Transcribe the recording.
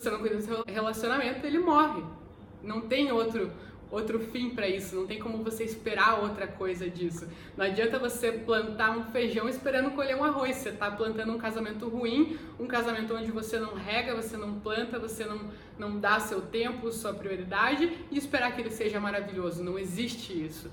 você não cuida do seu relacionamento, ele morre. Não tem outro outro fim para isso, não tem como você esperar outra coisa disso. Não adianta você plantar um feijão esperando colher um arroz. Você tá plantando um casamento ruim, um casamento onde você não rega, você não planta, você não, não dá seu tempo, sua prioridade e esperar que ele seja maravilhoso. Não existe isso.